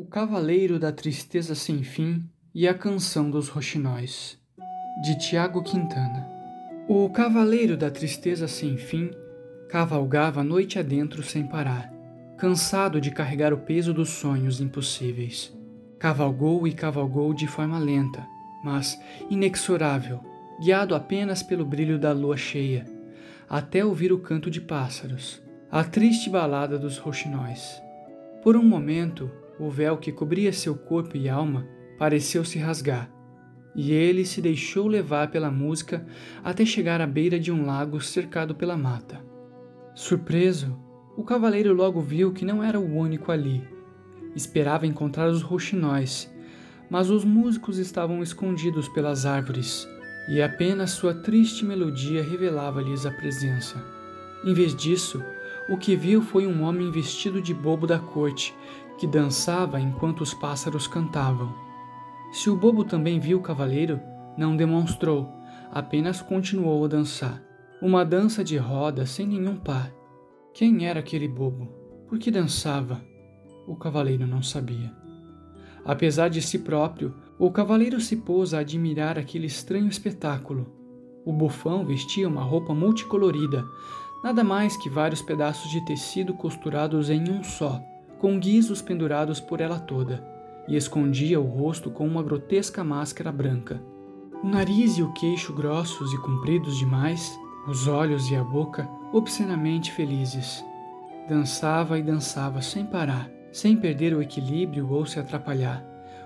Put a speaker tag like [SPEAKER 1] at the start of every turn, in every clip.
[SPEAKER 1] O Cavaleiro da Tristeza Sem Fim e a Canção dos Roxinóis, de Tiago Quintana. O Cavaleiro da Tristeza Sem Fim cavalgava noite adentro sem parar, cansado de carregar o peso dos sonhos impossíveis. Cavalgou e cavalgou de forma lenta, mas inexorável, guiado apenas pelo brilho da lua cheia, até ouvir o canto de pássaros, a triste balada dos roxinóis. Por um momento, o véu que cobria seu corpo e alma pareceu se rasgar, e ele se deixou levar pela música até chegar à beira de um lago cercado pela mata. Surpreso, o cavaleiro logo viu que não era o único ali. Esperava encontrar os roxinóis, mas os músicos estavam escondidos pelas árvores, e apenas sua triste melodia revelava-lhes a presença. Em vez disso, o que viu foi um homem vestido de bobo da corte, que dançava enquanto os pássaros cantavam. Se o bobo também viu o cavaleiro, não demonstrou, apenas continuou a dançar. Uma dança de roda sem nenhum par. Quem era aquele bobo? Por que dançava? O cavaleiro não sabia. Apesar de si próprio, o cavaleiro se pôs a admirar aquele estranho espetáculo. O bufão vestia uma roupa multicolorida, nada mais que vários pedaços de tecido costurados em um só, com guizos pendurados por ela toda, e escondia o rosto com uma grotesca máscara branca. O nariz e o queixo grossos e compridos demais, os olhos e a boca obscenamente felizes. Dançava e dançava sem parar, sem perder o equilíbrio ou se atrapalhar,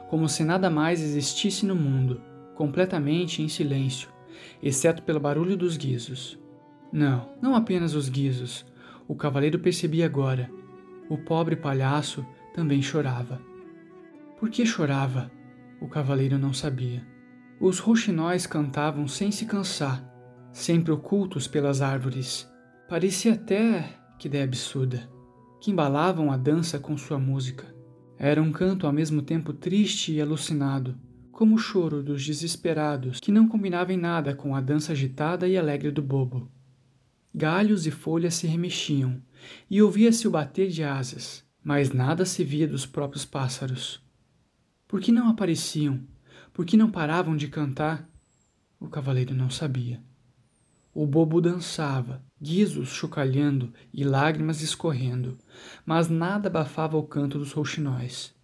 [SPEAKER 1] como se nada mais existisse no mundo, completamente em silêncio, exceto pelo barulho dos guizos. Não, não apenas os guizos. O cavaleiro percebia agora. O pobre palhaço também chorava. Por que chorava? O cavaleiro não sabia. Os roxinóis cantavam sem se cansar, sempre ocultos pelas árvores. Parecia até que ideia absurda, que embalavam a dança com sua música. Era um canto ao mesmo tempo triste e alucinado, como o choro dos desesperados, que não combinava em nada com a dança agitada e alegre do bobo. Galhos e folhas se remexiam, e ouvia-se o bater de asas, mas nada se via dos próprios pássaros. Por que não apareciam? Por que não paravam de cantar? O cavaleiro não sabia. O bobo dançava, guizos chocalhando e lágrimas escorrendo, mas nada abafava o canto dos rouxinóis.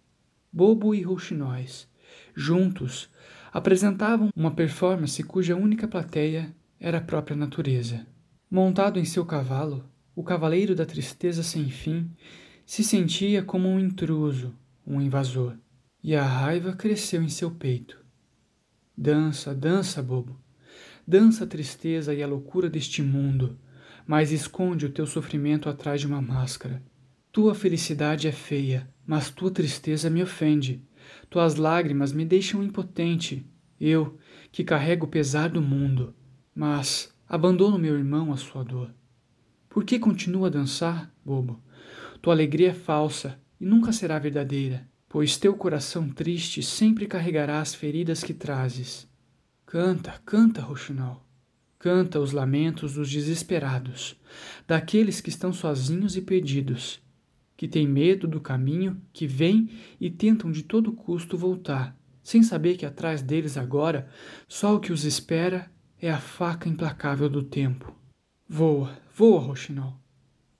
[SPEAKER 1] Bobo e rouxinóis, juntos, apresentavam uma performance cuja única plateia era a própria natureza. Montado em seu cavalo, o cavaleiro da tristeza sem fim se sentia como um intruso, um invasor, e a raiva cresceu em seu peito. Dança, dança, bobo. Dança a tristeza e a loucura deste mundo, mas esconde o teu sofrimento atrás de uma máscara. Tua felicidade é feia, mas tua tristeza me ofende. Tuas lágrimas me deixam impotente. Eu, que carrego o pesar do mundo. Mas Abandono meu irmão à sua dor. Por que continua a dançar, bobo? Tua alegria é falsa e nunca será verdadeira, pois teu coração triste sempre carregará as feridas que trazes. Canta, canta, Roxinol. Canta os lamentos dos desesperados, daqueles que estão sozinhos e perdidos, que têm medo do caminho que vem e tentam de todo custo voltar, sem saber que atrás deles agora só o que os espera é a faca implacável do tempo. Voa, voa, Roxinol.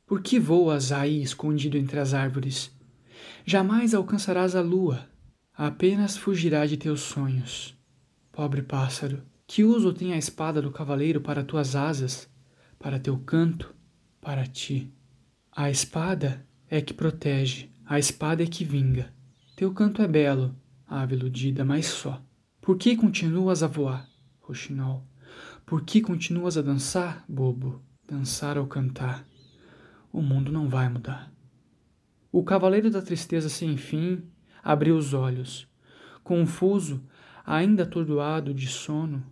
[SPEAKER 1] Por que voas aí escondido entre as árvores? Jamais alcançarás a lua, apenas fugirá de teus sonhos. Pobre pássaro, que uso tem a espada do cavaleiro para tuas asas, para teu canto, para ti? A espada é que protege, a espada é que vinga. Teu canto é belo, ave iludida, mas só. Por que continuas a voar, Roxinol? Por que continuas a dançar, bobo? Dançar ou cantar? O mundo não vai mudar. O cavaleiro da tristeza sem fim abriu os olhos. Confuso, ainda atordoado de sono,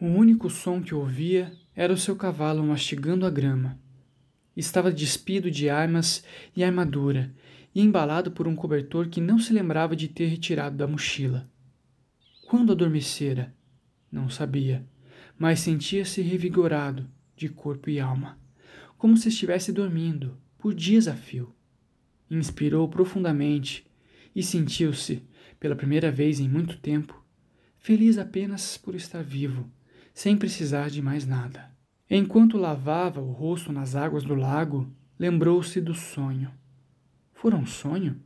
[SPEAKER 1] o único som que ouvia era o seu cavalo mastigando a grama. Estava despido de armas e armadura e embalado por um cobertor que não se lembrava de ter retirado da mochila. Quando adormecera? Não sabia mas sentia-se revigorado de corpo e alma, como se estivesse dormindo por dias a fio. Inspirou profundamente e sentiu-se, pela primeira vez em muito tempo, feliz apenas por estar vivo, sem precisar de mais nada. Enquanto lavava o rosto nas águas do lago, lembrou-se do sonho. Fora um sonho?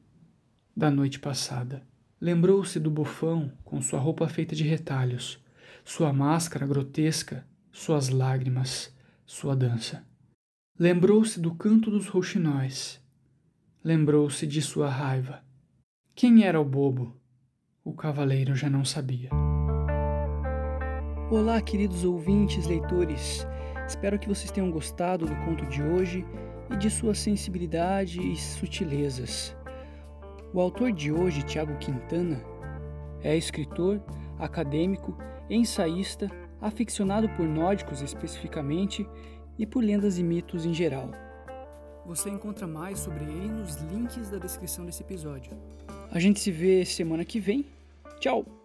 [SPEAKER 1] Da noite passada. Lembrou-se do bufão com sua roupa feita de retalhos, sua máscara grotesca, suas lágrimas, sua dança. Lembrou-se do canto dos rouxinóis. Lembrou-se de sua raiva. Quem era o bobo? O cavaleiro já não sabia.
[SPEAKER 2] Olá, queridos ouvintes, leitores. Espero que vocês tenham gostado do conto de hoje e de sua sensibilidade e sutilezas. O autor de hoje, Tiago Quintana, é escritor, acadêmico, ensaísta, aficionado por nórdicos especificamente e por lendas e mitos em geral. Você encontra mais sobre ele nos links da descrição desse episódio. A gente se vê semana que vem. Tchau!